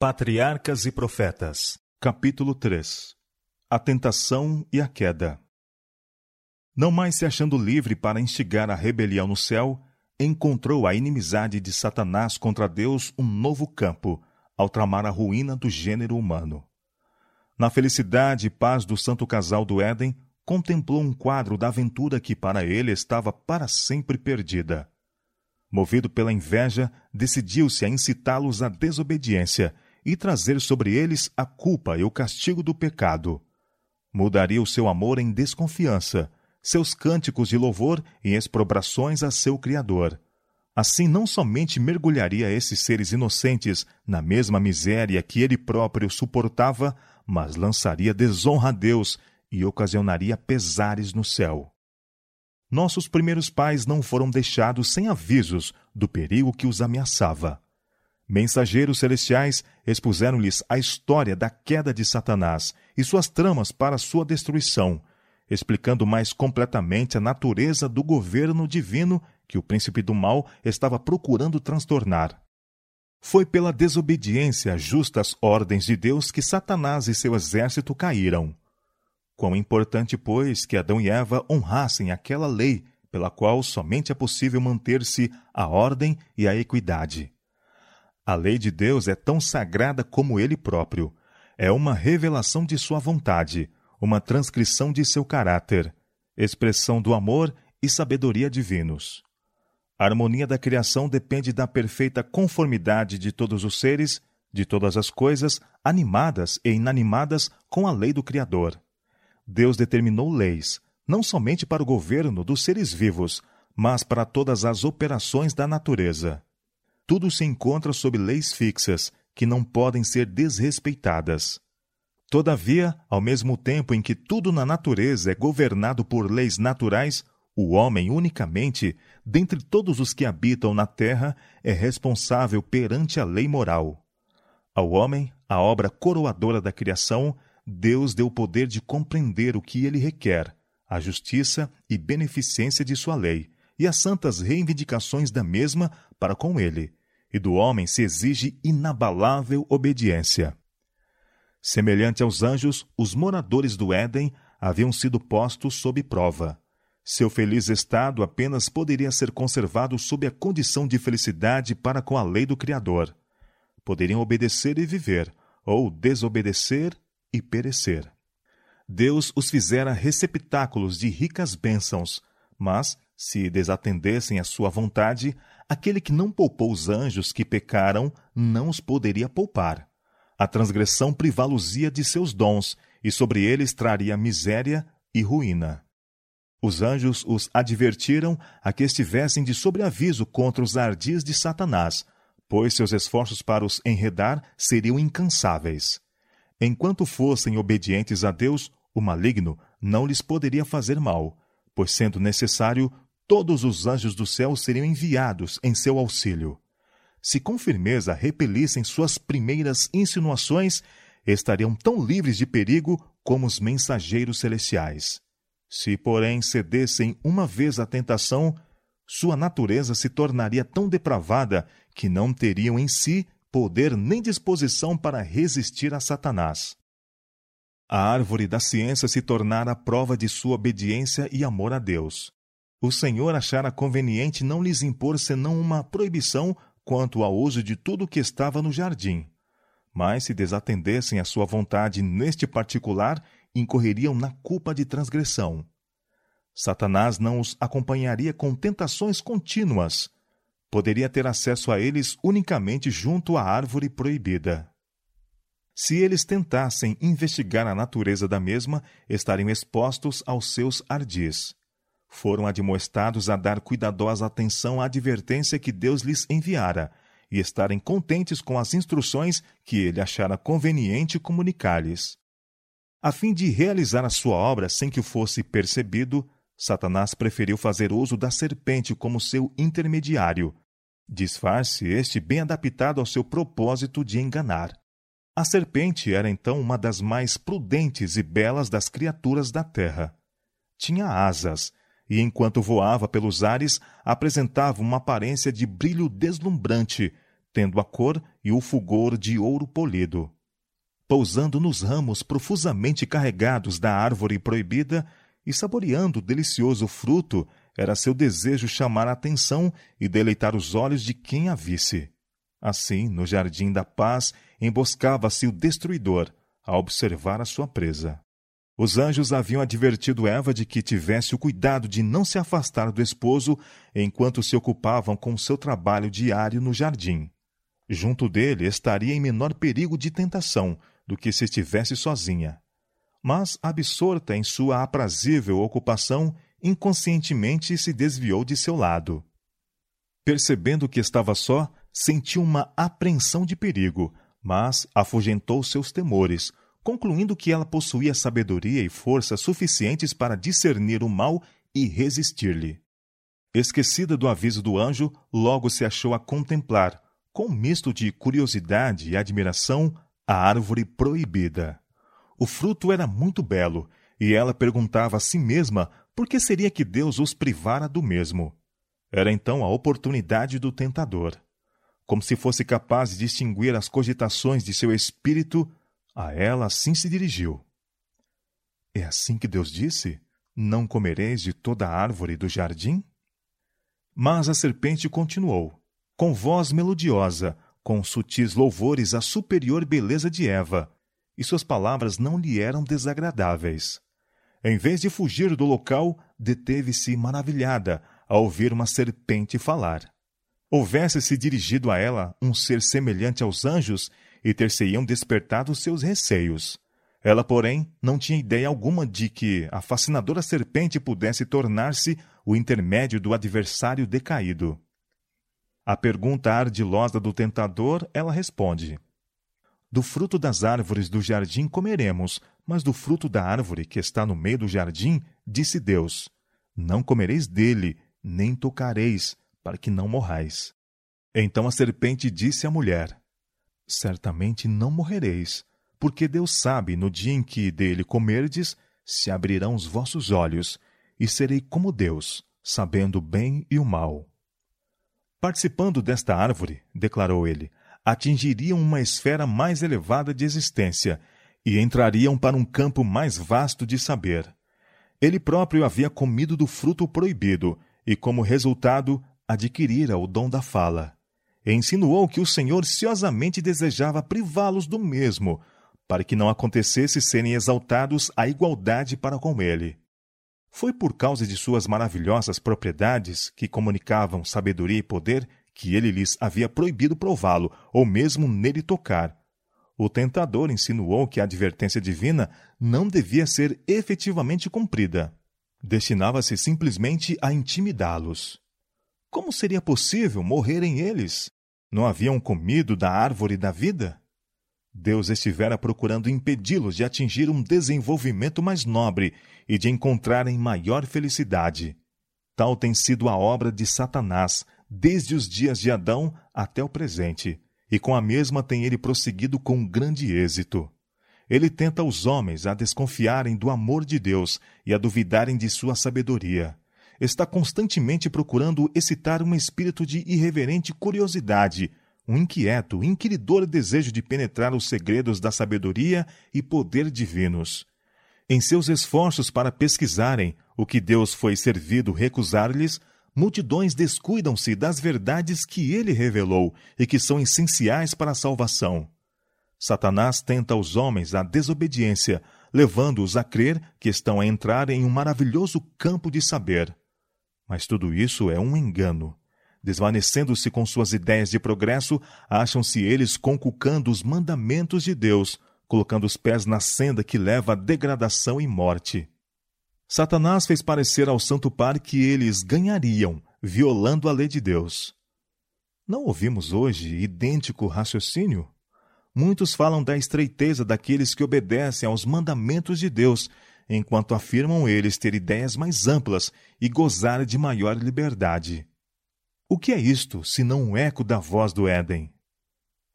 Patriarcas e Profetas, capítulo 3 A tentação e a queda. Não mais se achando livre para instigar a rebelião no céu, encontrou a inimizade de Satanás contra Deus um novo campo, ao tramar a ruína do gênero humano. Na felicidade e paz do santo casal do Éden, contemplou um quadro da aventura que para ele estava para sempre perdida. Movido pela inveja, decidiu-se a incitá-los à desobediência e trazer sobre eles a culpa e o castigo do pecado. Mudaria o seu amor em desconfiança, seus cânticos de louvor em exprobrações a seu Criador. Assim, não somente mergulharia esses seres inocentes na mesma miséria que ele próprio suportava, mas lançaria desonra a Deus e ocasionaria pesares no céu. Nossos primeiros pais não foram deixados sem avisos do perigo que os ameaçava. Mensageiros celestiais expuseram-lhes a história da queda de Satanás e suas tramas para sua destruição, explicando mais completamente a natureza do governo divino que o príncipe do mal estava procurando transtornar. Foi pela desobediência às justas ordens de Deus que Satanás e seu exército caíram. Quão importante, pois, que Adão e Eva honrassem aquela lei pela qual somente é possível manter-se a ordem e a equidade. A lei de Deus é tão sagrada como ele próprio. É uma revelação de sua vontade, uma transcrição de seu caráter, expressão do amor e sabedoria divinos. A harmonia da criação depende da perfeita conformidade de todos os seres, de todas as coisas, animadas e inanimadas, com a lei do Criador. Deus determinou leis, não somente para o governo dos seres vivos, mas para todas as operações da natureza. Tudo se encontra sob leis fixas, que não podem ser desrespeitadas. Todavia, ao mesmo tempo em que tudo na natureza é governado por leis naturais, o homem unicamente, dentre todos os que habitam na terra, é responsável perante a lei moral. Ao homem, a obra coroadora da criação, Deus deu o poder de compreender o que ele requer, a justiça e beneficência de sua lei, e as santas reivindicações da mesma para com ele, e do homem se exige inabalável obediência. Semelhante aos anjos, os moradores do Éden haviam sido postos sob prova. Seu feliz estado apenas poderia ser conservado sob a condição de felicidade para com a lei do Criador. Poderiam obedecer e viver, ou desobedecer e perecer. Deus os fizera receptáculos de ricas bênçãos, mas, se desatendessem à sua vontade, aquele que não poupou os anjos que pecaram não os poderia poupar. A transgressão privá-los-ia de seus dons, e sobre eles traria miséria e ruína. Os anjos os advertiram a que estivessem de sobreaviso contra os ardis de Satanás, pois seus esforços para os enredar seriam incansáveis. Enquanto fossem obedientes a Deus, o maligno não lhes poderia fazer mal, pois, sendo necessário, todos os anjos do céu seriam enviados em seu auxílio. Se com firmeza repelissem suas primeiras insinuações, estariam tão livres de perigo como os mensageiros celestiais. Se, porém, cedessem uma vez à tentação, sua natureza se tornaria tão depravada que não teriam em si poder nem disposição para resistir a Satanás. A árvore da ciência se tornara prova de sua obediência e amor a Deus. O Senhor achara conveniente não lhes impor senão uma proibição quanto ao uso de tudo o que estava no jardim. Mas se desatendessem à sua vontade neste particular, incorreriam na culpa de transgressão. Satanás não os acompanharia com tentações contínuas, poderia ter acesso a eles unicamente junto à árvore proibida. Se eles tentassem investigar a natureza da mesma, estariam expostos aos seus ardis. Foram admoestados a dar cuidadosa atenção à advertência que Deus lhes enviara e estarem contentes com as instruções que ele achara conveniente comunicar-lhes. A fim de realizar a sua obra sem que o fosse percebido, Satanás preferiu fazer uso da serpente como seu intermediário, disfarce este bem adaptado ao seu propósito de enganar. A serpente era então uma das mais prudentes e belas das criaturas da terra. Tinha asas, e enquanto voava pelos ares, apresentava uma aparência de brilho deslumbrante, tendo a cor e o fulgor de ouro polido. Pousando nos ramos profusamente carregados da árvore proibida e saboreando o delicioso fruto, era seu desejo chamar a atenção e deleitar os olhos de quem a visse. Assim, no jardim da paz, emboscava-se o destruidor, a observar a sua presa. Os anjos haviam advertido Eva de que tivesse o cuidado de não se afastar do esposo enquanto se ocupavam com seu trabalho diário no jardim. Junto dele estaria em menor perigo de tentação do que se estivesse sozinha. Mas, absorta em sua aprazível ocupação, inconscientemente se desviou de seu lado. Percebendo que estava só, sentiu uma apreensão de perigo, mas afugentou seus temores, concluindo que ela possuía sabedoria e força suficientes para discernir o mal e resistir-lhe. Esquecida do aviso do anjo, logo se achou a contemplar, com um misto de curiosidade e admiração, a árvore proibida. O fruto era muito belo, e ela perguntava a si mesma por que seria que Deus os privara do mesmo. Era então a oportunidade do tentador. Como se fosse capaz de distinguir as cogitações de seu espírito, a ela assim se dirigiu. É assim que Deus disse: Não comereis de toda a árvore do jardim? Mas a serpente continuou, com voz melodiosa, com sutis louvores à superior beleza de Eva, e suas palavras não lhe eram desagradáveis. Em vez de fugir do local, deteve-se maravilhada ao ouvir uma serpente falar. Houvesse-se dirigido a ela um ser semelhante aos anjos, e ter-se-iam despertado seus receios. Ela, porém, não tinha ideia alguma de que a fascinadora serpente pudesse tornar-se o intermédio do adversário decaído. À pergunta ardilosa do tentador, ela responde: Do fruto das árvores do jardim comeremos, mas do fruto da árvore que está no meio do jardim, disse Deus: Não comereis dele, nem tocareis, para que não morrais. Então a serpente disse à mulher: certamente não morrereis, porque Deus sabe no dia em que dele comerdes, se abrirão os vossos olhos, e serei como Deus, sabendo o bem e o mal. Participando desta árvore, declarou ele, atingiriam uma esfera mais elevada de existência e entrariam para um campo mais vasto de saber. Ele próprio havia comido do fruto proibido e, como resultado, adquirira o dom da fala e insinuou que o Senhor ciosamente desejava privá-los do mesmo, para que não acontecesse serem exaltados à igualdade para com ele. Foi por causa de suas maravilhosas propriedades, que comunicavam sabedoria e poder, que ele lhes havia proibido prová-lo, ou mesmo nele tocar. O tentador insinuou que a advertência divina não devia ser efetivamente cumprida. Destinava-se simplesmente a intimidá-los. Como seria possível morrerem eles? Não haviam comido da árvore da vida? Deus estivera procurando impedi-los de atingir um desenvolvimento mais nobre e de encontrarem maior felicidade. Tal tem sido a obra de Satanás desde os dias de Adão até o presente, e com a mesma tem ele prosseguido com grande êxito. Ele tenta os homens a desconfiarem do amor de Deus e a duvidarem de sua sabedoria está constantemente procurando excitar um espírito de irreverente curiosidade, um inquieto, inquiridor desejo de penetrar os segredos da sabedoria e poder divinos. Em seus esforços para pesquisarem o que Deus foi servido recusar-lhes, multidões descuidam-se das verdades que ele revelou e que são essenciais para a salvação. Satanás tenta os homens à desobediência, levando-os a crer que estão a entrar em um maravilhoso campo de saber. Mas tudo isso é um engano. Desvanecendo-se com suas ideias de progresso, acham-se eles conculcando os mandamentos de Deus, colocando os pés na senda que leva à degradação e morte. Satanás fez parecer ao Santo Par que eles ganhariam, violando a lei de Deus. Não ouvimos hoje idêntico raciocínio? Muitos falam da estreiteza daqueles que obedecem aos mandamentos de Deus enquanto afirmam eles ter ideias mais amplas e gozar de maior liberdade. O que é isto, se não um eco da voz do Éden?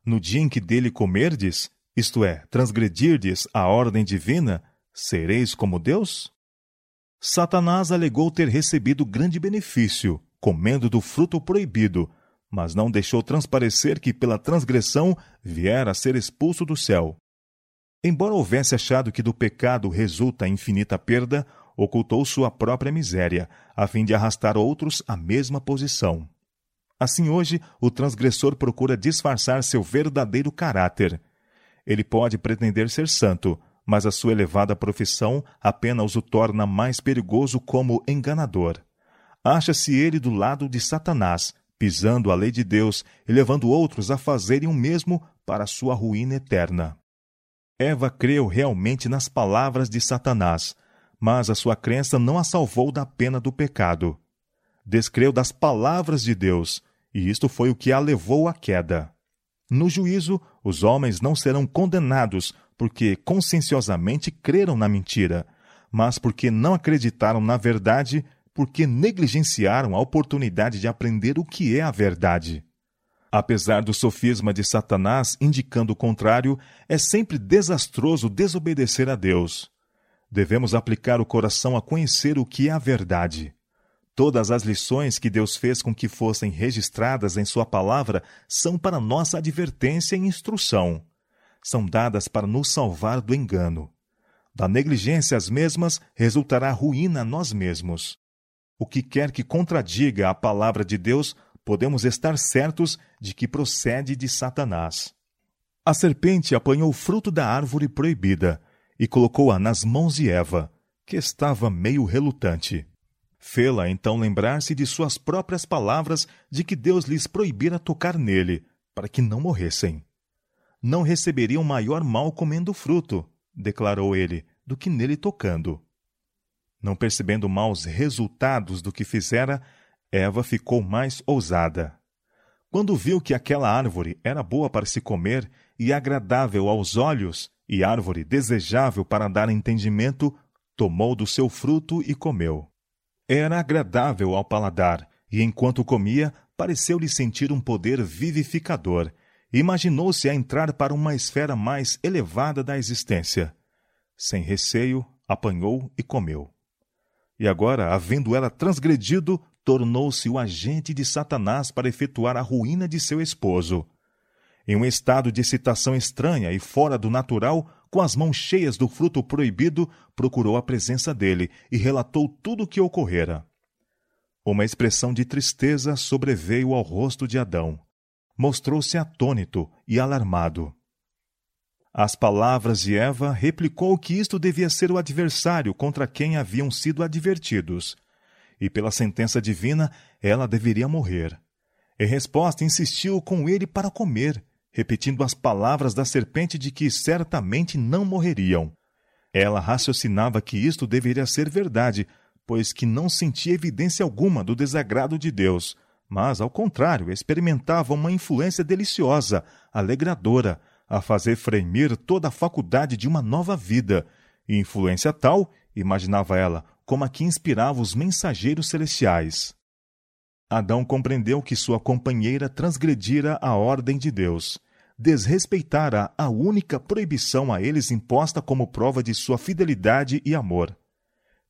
No dia em que dele comerdes, isto é, transgredirdes a ordem divina, sereis como Deus? Satanás alegou ter recebido grande benefício, comendo do fruto proibido, mas não deixou transparecer que pela transgressão viera a ser expulso do céu. Embora houvesse achado que do pecado resulta infinita perda, ocultou sua própria miséria, a fim de arrastar outros à mesma posição. Assim, hoje, o transgressor procura disfarçar seu verdadeiro caráter. Ele pode pretender ser santo, mas a sua elevada profissão apenas o torna mais perigoso como enganador. Acha-se ele do lado de Satanás, pisando a lei de Deus e levando outros a fazerem o mesmo para sua ruína eterna. Eva creu realmente nas palavras de Satanás, mas a sua crença não a salvou da pena do pecado. Descreu das palavras de Deus, e isto foi o que a levou à queda. No juízo, os homens não serão condenados porque conscienciosamente creram na mentira, mas porque não acreditaram na verdade, porque negligenciaram a oportunidade de aprender o que é a verdade. Apesar do sofisma de Satanás indicando o contrário, é sempre desastroso desobedecer a Deus. Devemos aplicar o coração a conhecer o que é a verdade. Todas as lições que Deus fez com que fossem registradas em Sua palavra são para nossa advertência e instrução são dadas para nos salvar do engano. Da negligência as mesmas resultará ruína a nós mesmos. O que quer que contradiga a palavra de Deus, podemos estar certos de que procede de Satanás. A serpente apanhou o fruto da árvore proibida e colocou-a nas mãos de Eva, que estava meio relutante. Fê-la então lembrar-se de suas próprias palavras de que Deus lhes proibira tocar nele, para que não morressem não receberiam maior mal comendo o fruto, declarou ele, do que nele tocando. Não percebendo maus resultados do que fizera, Eva ficou mais ousada. Quando viu que aquela árvore era boa para se comer e agradável aos olhos, e árvore desejável para dar entendimento, tomou do seu fruto e comeu. Era agradável ao paladar, e enquanto comia, pareceu-lhe sentir um poder vivificador, imaginou-se a entrar para uma esfera mais elevada da existência. Sem receio, apanhou e comeu. E agora, havendo ela transgredido, tornou-se o agente de Satanás para efetuar a ruína de seu esposo. Em um estado de excitação estranha e fora do natural, com as mãos cheias do fruto proibido, procurou a presença dele e relatou tudo o que ocorrera. Uma expressão de tristeza sobreveio ao rosto de Adão mostrou-se atônito e alarmado. Às palavras de Eva, replicou que isto devia ser o adversário contra quem haviam sido advertidos, e pela sentença divina ela deveria morrer. Em resposta, insistiu com ele para comer, repetindo as palavras da serpente de que certamente não morreriam. Ela raciocinava que isto deveria ser verdade, pois que não sentia evidência alguma do desagrado de Deus, mas, ao contrário, experimentava uma influência deliciosa, alegradora, a fazer fremir toda a faculdade de uma nova vida, e influência tal, imaginava ela, como a que inspirava os mensageiros celestiais. Adão compreendeu que sua companheira transgredira a ordem de Deus, desrespeitara a única proibição a eles imposta como prova de sua fidelidade e amor.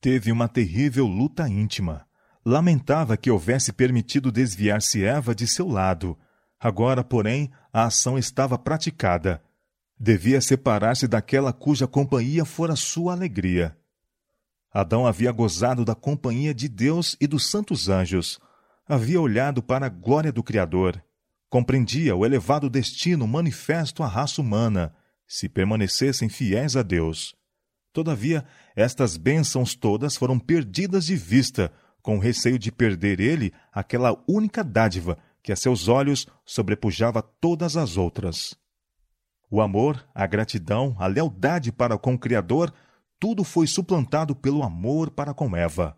Teve uma terrível luta íntima lamentava que houvesse permitido desviar-se Eva de seu lado. Agora, porém, a ação estava praticada. Devia separar-se daquela cuja companhia fora sua alegria. Adão havia gozado da companhia de Deus e dos santos anjos. Havia olhado para a glória do Criador. Compreendia o elevado destino manifesto à raça humana, se permanecessem fiéis a Deus. Todavia, estas bênçãos todas foram perdidas de vista com receio de perder ele aquela única dádiva que a seus olhos sobrepujava todas as outras. O amor, a gratidão, a lealdade para com o Criador, tudo foi suplantado pelo amor para com Eva.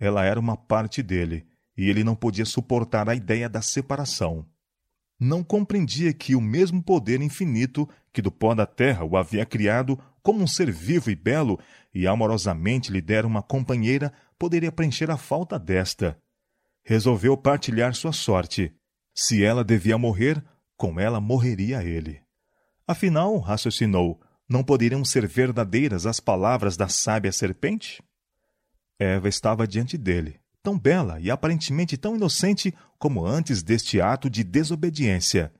Ela era uma parte dele, e ele não podia suportar a ideia da separação. Não compreendia que o mesmo poder infinito que do pó da terra o havia criado como um ser vivo e belo e amorosamente lhe dera uma companheira poderia preencher a falta desta. Resolveu partilhar sua sorte. Se ela devia morrer, com ela morreria ele. Afinal, raciocinou, não poderiam ser verdadeiras as palavras da sábia serpente? Eva estava diante dele, tão bela e aparentemente tão inocente como antes deste ato de desobediência.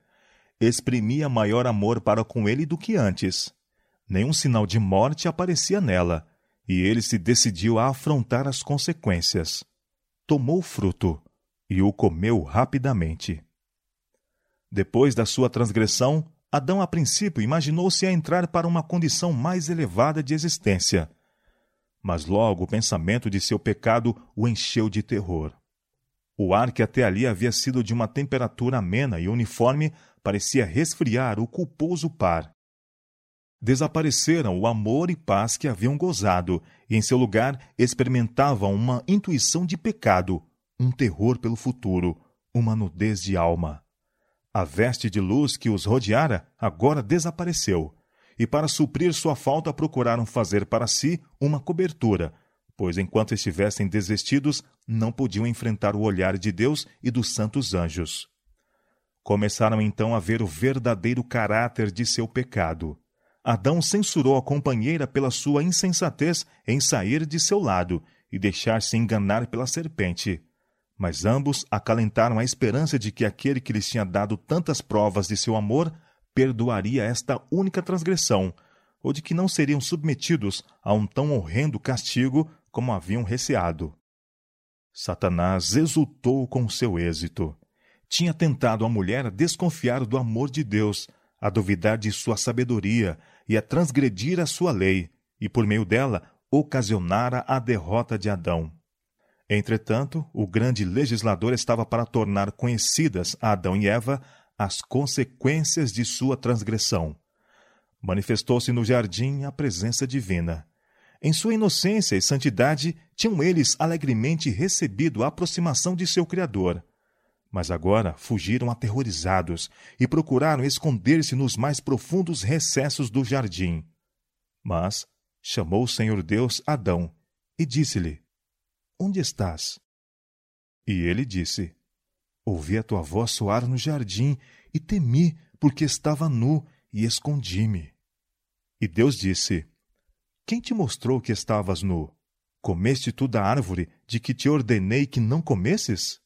Exprimia maior amor para com ele do que antes. Nenhum sinal de morte aparecia nela, e ele se decidiu a afrontar as consequências. Tomou o fruto e o comeu rapidamente. Depois da sua transgressão, Adão a princípio imaginou-se a entrar para uma condição mais elevada de existência. Mas logo o pensamento de seu pecado o encheu de terror. O ar que até ali havia sido de uma temperatura amena e uniforme parecia resfriar o culposo par. Desapareceram o amor e paz que haviam gozado, e em seu lugar experimentavam uma intuição de pecado, um terror pelo futuro, uma nudez de alma. A veste de luz que os rodeara agora desapareceu, e para suprir sua falta procuraram fazer para si uma cobertura, pois enquanto estivessem desvestidos, não podiam enfrentar o olhar de Deus e dos santos anjos. Começaram então a ver o verdadeiro caráter de seu pecado. Adão censurou a companheira pela sua insensatez em sair de seu lado e deixar-se enganar pela serpente. Mas ambos acalentaram a esperança de que aquele que lhes tinha dado tantas provas de seu amor perdoaria esta única transgressão, ou de que não seriam submetidos a um tão horrendo castigo como haviam receado. Satanás exultou com seu êxito. Tinha tentado a mulher a desconfiar do amor de Deus, a duvidar de sua sabedoria e a transgredir a sua lei, e por meio dela ocasionara a derrota de Adão. Entretanto, o grande legislador estava para tornar conhecidas a Adão e Eva as consequências de sua transgressão. Manifestou-se no jardim a presença divina. Em sua inocência e santidade, tinham eles alegremente recebido a aproximação de seu Criador. Mas agora fugiram aterrorizados e procuraram esconder-se nos mais profundos recessos do jardim. Mas chamou o Senhor Deus Adão e disse-lhe: Onde estás? E ele disse: Ouvi a tua voz soar no jardim e temi, porque estava nu e escondi-me. E Deus disse: Quem te mostrou que estavas nu? Comeste tu da árvore de que te ordenei que não comesses?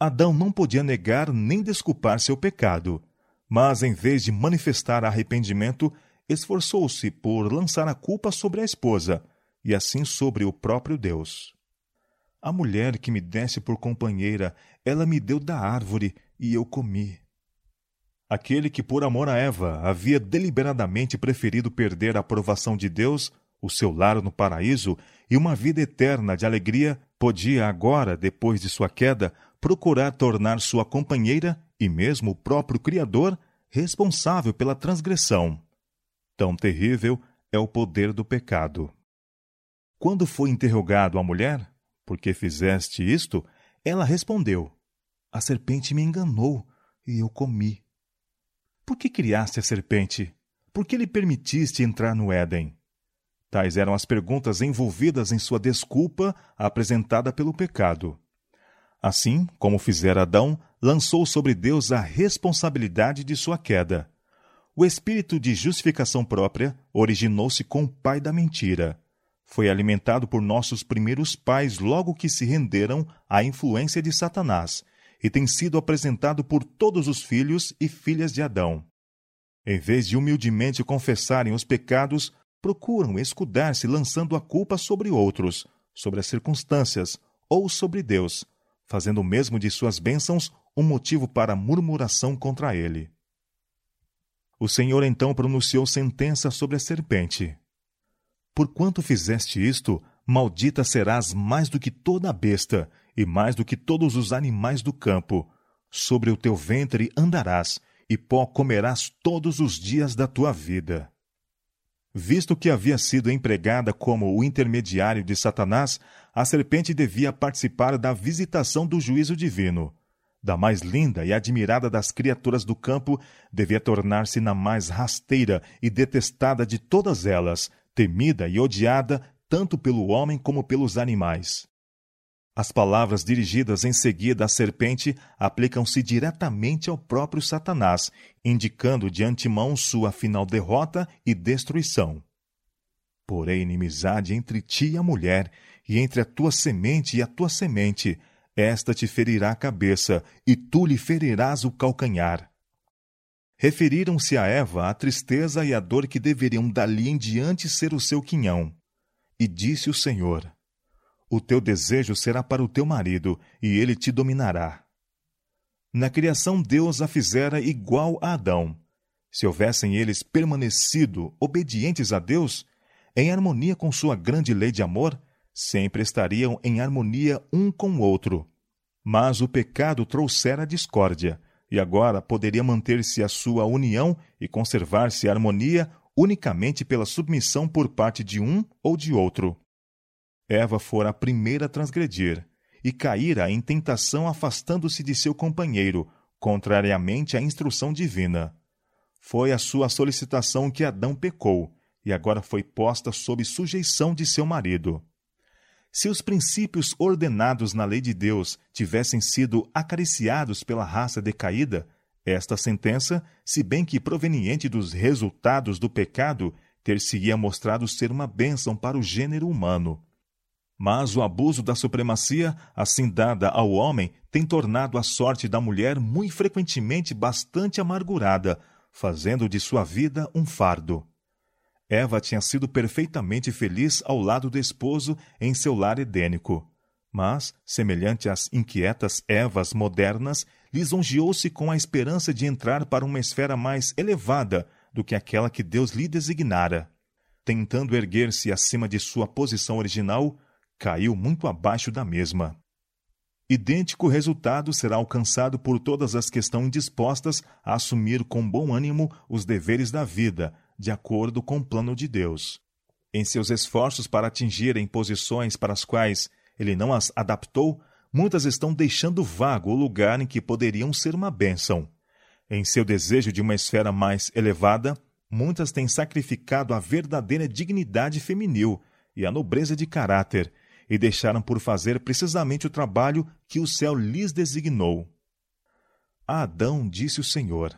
Adão não podia negar nem desculpar seu pecado, mas em vez de manifestar arrependimento, esforçou-se por lançar a culpa sobre a esposa e assim sobre o próprio Deus. A mulher que me desse por companheira, ela me deu da árvore e eu comi. Aquele que, por amor a Eva, havia deliberadamente preferido perder a aprovação de Deus, o seu lar no paraíso e uma vida eterna de alegria, podia agora, depois de sua queda, procurar tornar sua companheira e mesmo o próprio Criador responsável pela transgressão. Tão terrível é o poder do pecado. Quando foi interrogado a mulher, por que fizeste isto? Ela respondeu: A serpente me enganou e eu comi. Por que criaste a serpente? Por que lhe permitiste entrar no Éden? Tais eram as perguntas envolvidas em sua desculpa apresentada pelo pecado. Assim, como fizera Adão, lançou sobre Deus a responsabilidade de sua queda. O espírito de justificação própria originou-se com o pai da mentira foi alimentado por nossos primeiros pais logo que se renderam à influência de Satanás e tem sido apresentado por todos os filhos e filhas de Adão. Em vez de humildemente confessarem os pecados, procuram escudar-se lançando a culpa sobre outros, sobre as circunstâncias ou sobre Deus, fazendo mesmo de suas bênçãos um motivo para murmuração contra ele. O Senhor então pronunciou sentença sobre a serpente. Porquanto fizeste isto, maldita serás mais do que toda besta, e mais do que todos os animais do campo. Sobre o teu ventre andarás, e pó comerás todos os dias da tua vida. Visto que havia sido empregada como o intermediário de Satanás, a serpente devia participar da visitação do juízo divino. Da mais linda e admirada das criaturas do campo, devia tornar-se na mais rasteira e detestada de todas elas, temida e odiada tanto pelo homem como pelos animais. As palavras dirigidas em seguida à serpente aplicam-se diretamente ao próprio Satanás, indicando de antemão sua final derrota e destruição. Porém, inimizade entre ti e a mulher, e entre a tua semente e a tua semente, esta te ferirá a cabeça, e tu lhe ferirás o calcanhar. Referiram-se a Eva a tristeza e a dor que deveriam dali em diante ser o seu quinhão. E disse o Senhor: O teu desejo será para o teu marido, e ele te dominará. Na criação, Deus a fizera igual a Adão. Se houvessem eles permanecido obedientes a Deus, em harmonia com sua grande lei de amor, sempre estariam em harmonia um com o outro. Mas o pecado trouxera discórdia, e agora poderia manter-se a sua união e conservar-se a harmonia unicamente pela submissão por parte de um ou de outro. Eva fora a primeira a transgredir, e caíra em tentação afastando-se de seu companheiro, contrariamente à instrução divina. Foi a sua solicitação que Adão pecou, e agora foi posta sob sujeição de seu marido. Se os princípios ordenados na lei de Deus tivessem sido acariciados pela raça decaída, esta sentença, se bem que proveniente dos resultados do pecado, ter-se-ia mostrado ser uma bênção para o gênero humano. Mas o abuso da supremacia, assim dada ao homem, tem tornado a sorte da mulher muito frequentemente bastante amargurada, fazendo de sua vida um fardo. Eva tinha sido perfeitamente feliz ao lado do esposo em seu lar edênico. Mas, semelhante às inquietas Evas modernas, lisonjeou-se com a esperança de entrar para uma esfera mais elevada do que aquela que Deus lhe designara. Tentando erguer-se acima de sua posição original, caiu muito abaixo da mesma. Idêntico resultado será alcançado por todas as que estão dispostas a assumir com bom ânimo os deveres da vida, de acordo com o plano de Deus. Em seus esforços para atingirem posições para as quais ele não as adaptou, muitas estão deixando vago o lugar em que poderiam ser uma bênção. Em seu desejo de uma esfera mais elevada, muitas têm sacrificado a verdadeira dignidade feminil e a nobreza de caráter e deixaram por fazer precisamente o trabalho que o céu lhes designou. A Adão disse o Senhor: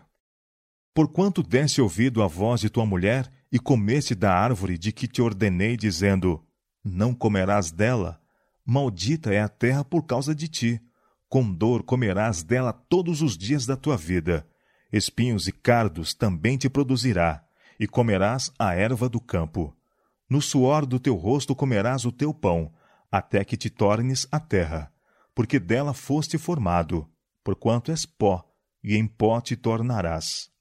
Porquanto deste ouvido à voz de tua mulher e comeste da árvore de que te ordenei, dizendo: Não comerás dela, Maldita é a terra por causa de ti. Com dor comerás dela todos os dias da tua vida. Espinhos e cardos também te produzirá, e comerás a erva do campo. No suor do teu rosto comerás o teu pão, até que te tornes a terra, porque dela foste formado, porquanto és pó, e em pó te tornarás.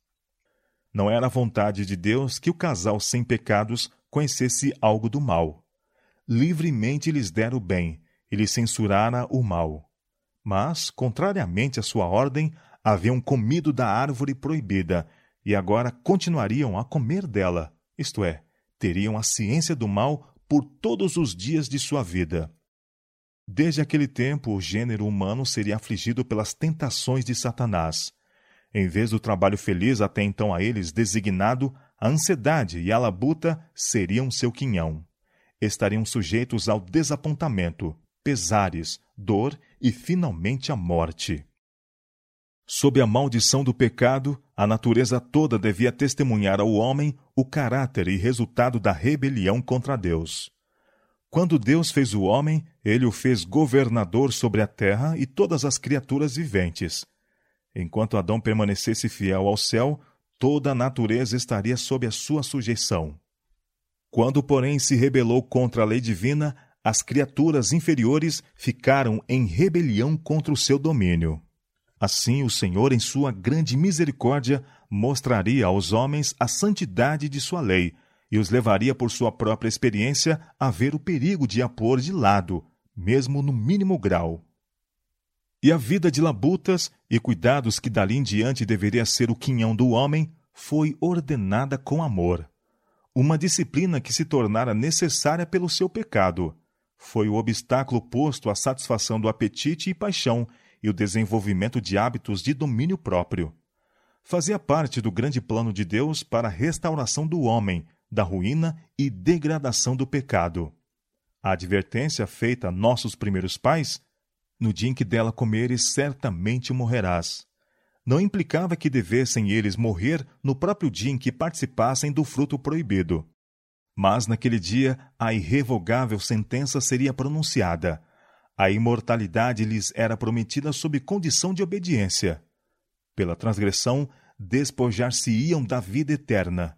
Não era a vontade de Deus que o casal sem pecados conhecesse algo do mal livremente lhes dera o bem, e lhes censurara o mal. Mas, contrariamente à sua ordem, haviam comido da árvore proibida, e agora continuariam a comer dela, isto é, teriam a ciência do mal por todos os dias de sua vida. Desde aquele tempo, o gênero humano seria afligido pelas tentações de Satanás. Em vez do trabalho feliz até então a eles designado, a ansiedade e a labuta seriam seu quinhão estariam sujeitos ao desapontamento, pesares, dor e finalmente à morte. Sob a maldição do pecado, a natureza toda devia testemunhar ao homem o caráter e resultado da rebelião contra Deus. Quando Deus fez o homem, ele o fez governador sobre a terra e todas as criaturas viventes. Enquanto Adão permanecesse fiel ao céu, toda a natureza estaria sob a sua sujeição. Quando, porém, se rebelou contra a lei divina, as criaturas inferiores ficaram em rebelião contra o seu domínio. Assim, o Senhor, em sua grande misericórdia, mostraria aos homens a santidade de sua lei e os levaria por sua própria experiência a ver o perigo de a pôr de lado, mesmo no mínimo grau. E a vida de labutas e cuidados que dali em diante deveria ser o quinhão do homem foi ordenada com amor uma disciplina que se tornara necessária pelo seu pecado. Foi o obstáculo posto à satisfação do apetite e paixão e o desenvolvimento de hábitos de domínio próprio. Fazia parte do grande plano de Deus para a restauração do homem, da ruína e degradação do pecado. A advertência feita a nossos primeiros pais, no dia em que dela comeres, certamente morrerás não implicava que devessem eles morrer no próprio dia em que participassem do fruto proibido. Mas naquele dia a irrevogável sentença seria pronunciada. A imortalidade lhes era prometida sob condição de obediência. Pela transgressão, despojar-se-iam da vida eterna.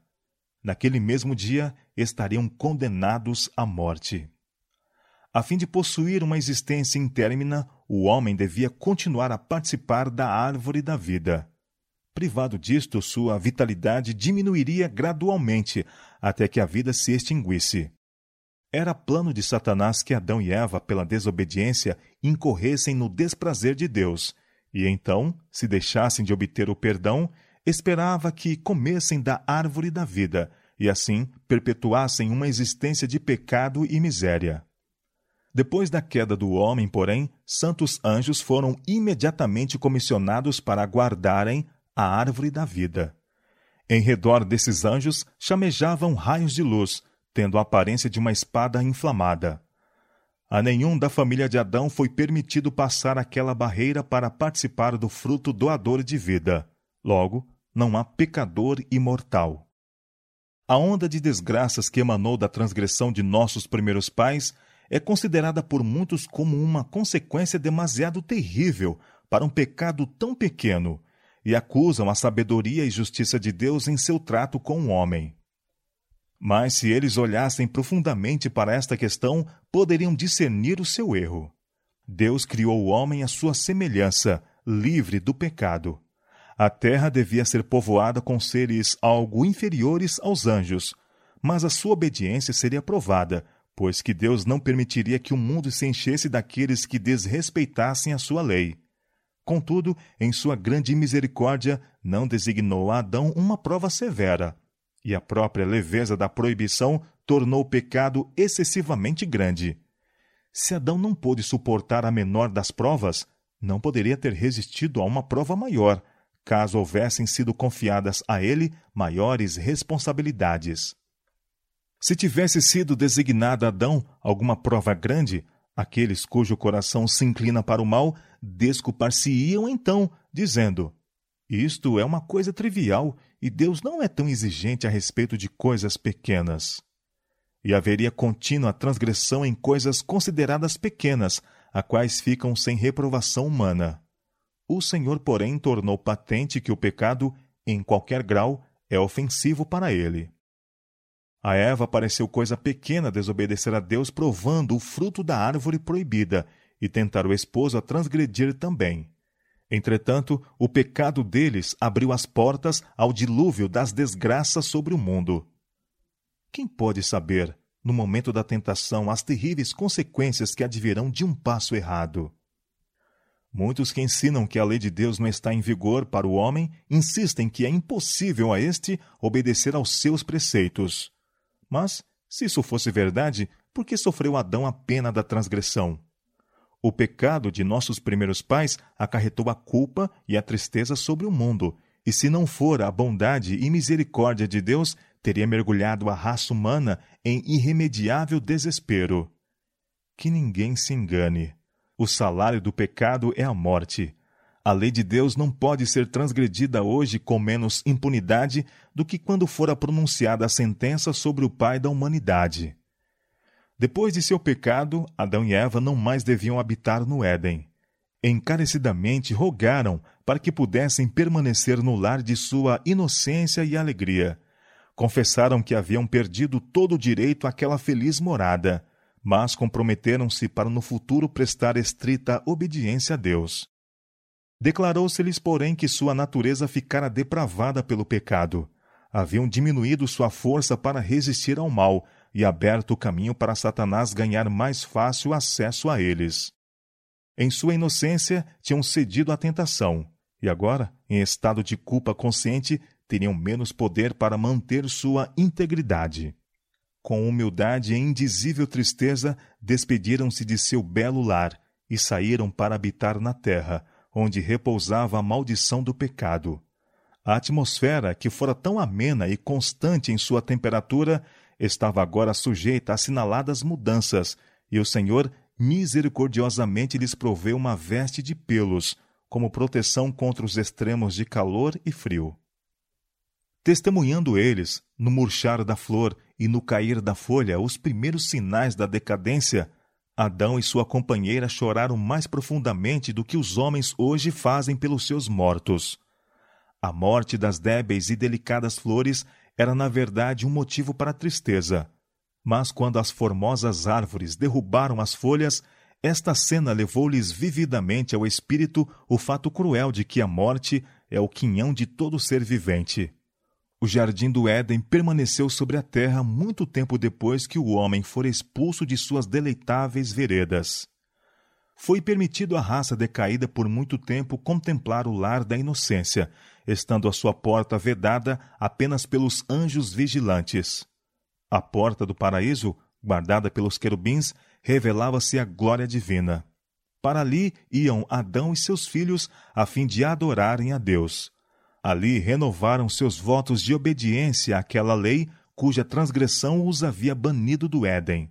Naquele mesmo dia estariam condenados à morte. A fim de possuir uma existência intérmina, o homem devia continuar a participar da árvore da vida. Privado disto, sua vitalidade diminuiria gradualmente até que a vida se extinguisse. Era plano de Satanás que Adão e Eva, pela desobediência, incorressem no desprazer de Deus, e então, se deixassem de obter o perdão, esperava que comessem da árvore da vida e assim perpetuassem uma existência de pecado e miséria. Depois da queda do homem, porém, santos anjos foram imediatamente comissionados para guardarem a árvore da vida. Em redor desses anjos chamejavam raios de luz, tendo a aparência de uma espada inflamada. A nenhum da família de Adão foi permitido passar aquela barreira para participar do fruto doador de vida. Logo, não há pecador imortal. A onda de desgraças que emanou da transgressão de nossos primeiros pais é considerada por muitos como uma consequência demasiado terrível para um pecado tão pequeno e acusam a sabedoria e justiça de Deus em seu trato com o homem. Mas se eles olhassem profundamente para esta questão, poderiam discernir o seu erro. Deus criou o homem à sua semelhança, livre do pecado. A terra devia ser povoada com seres algo inferiores aos anjos, mas a sua obediência seria provada, pois que Deus não permitiria que o mundo se enchesse daqueles que desrespeitassem a sua lei. Contudo, em sua grande misericórdia, não designou a Adão uma prova severa, e a própria leveza da proibição tornou o pecado excessivamente grande. Se Adão não pôde suportar a menor das provas, não poderia ter resistido a uma prova maior, caso houvessem sido confiadas a ele maiores responsabilidades. Se tivesse sido designada a Adão alguma prova grande, Aqueles cujo coração se inclina para o mal desculpar-se-iam então, dizendo: Isto é uma coisa trivial e Deus não é tão exigente a respeito de coisas pequenas. E haveria contínua transgressão em coisas consideradas pequenas, a quais ficam sem reprovação humana. O Senhor, porém, tornou patente que o pecado, em qualquer grau, é ofensivo para ele. A Eva pareceu coisa pequena desobedecer a Deus provando o fruto da árvore proibida e tentar o esposo a transgredir também. Entretanto, o pecado deles abriu as portas ao dilúvio das desgraças sobre o mundo. Quem pode saber, no momento da tentação, as terríveis consequências que advirão de um passo errado? Muitos que ensinam que a lei de Deus não está em vigor para o homem insistem que é impossível a este obedecer aos seus preceitos. Mas, se isso fosse verdade, por que sofreu Adão a pena da transgressão? O pecado de nossos primeiros pais acarretou a culpa e a tristeza sobre o mundo, e se não for a bondade e misericórdia de Deus, teria mergulhado a raça humana em irremediável desespero. Que ninguém se engane. O salário do pecado é a morte, a lei de Deus não pode ser transgredida hoje com menos impunidade do que quando fora pronunciada a sentença sobre o pai da humanidade. Depois de seu pecado, Adão e Eva não mais deviam habitar no Éden. Encarecidamente rogaram para que pudessem permanecer no lar de sua inocência e alegria. Confessaram que haviam perdido todo o direito àquela feliz morada, mas comprometeram-se para no futuro prestar estrita obediência a Deus. Declarou-se-lhes, porém, que sua natureza ficara depravada pelo pecado. Haviam diminuído sua força para resistir ao mal e aberto o caminho para Satanás ganhar mais fácil acesso a eles. Em sua inocência, tinham cedido à tentação, e agora, em estado de culpa consciente, teriam menos poder para manter sua integridade. Com humildade e indizível tristeza, despediram-se de seu belo lar e saíram para habitar na terra, onde repousava a maldição do pecado. A atmosfera, que fora tão amena e constante em sua temperatura, estava agora sujeita a assinaladas mudanças, e o Senhor misericordiosamente lhes proveu uma veste de pelos, como proteção contra os extremos de calor e frio. Testemunhando eles, no murchar da flor e no cair da folha, os primeiros sinais da decadência, Adão e sua companheira choraram mais profundamente do que os homens hoje fazem pelos seus mortos. A morte das débeis e delicadas flores era, na verdade, um motivo para tristeza. Mas quando as formosas árvores derrubaram as folhas, esta cena levou-lhes vividamente ao espírito o fato cruel de que a morte é o quinhão de todo ser vivente. O jardim do Éden permaneceu sobre a terra muito tempo depois que o homem fora expulso de suas deleitáveis veredas. Foi permitido à raça decaída por muito tempo contemplar o lar da inocência, estando a sua porta vedada apenas pelos anjos vigilantes. A porta do paraíso, guardada pelos querubins, revelava-se a glória divina. Para ali iam Adão e seus filhos a fim de adorarem a Deus. Ali renovaram seus votos de obediência àquela lei cuja transgressão os havia banido do Éden.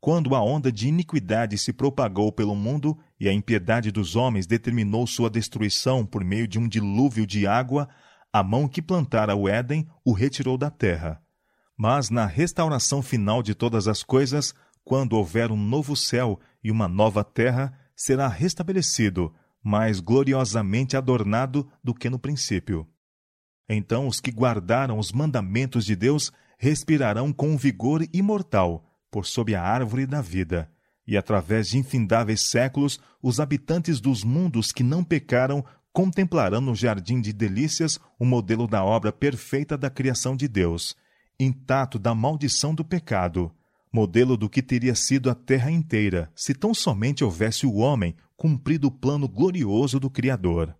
Quando a onda de iniquidade se propagou pelo mundo e a impiedade dos homens determinou sua destruição por meio de um dilúvio de água, a mão que plantara o Éden o retirou da terra. Mas na restauração final de todas as coisas, quando houver um novo céu e uma nova terra, será restabelecido, mais gloriosamente adornado do que no princípio. Então os que guardaram os mandamentos de Deus respirarão com vigor imortal por sob a árvore da vida, e através de infindáveis séculos os habitantes dos mundos que não pecaram contemplarão no jardim de delícias o modelo da obra perfeita da criação de Deus, intacto da maldição do pecado, modelo do que teria sido a terra inteira se tão somente houvesse o homem cumprido o plano glorioso do Criador.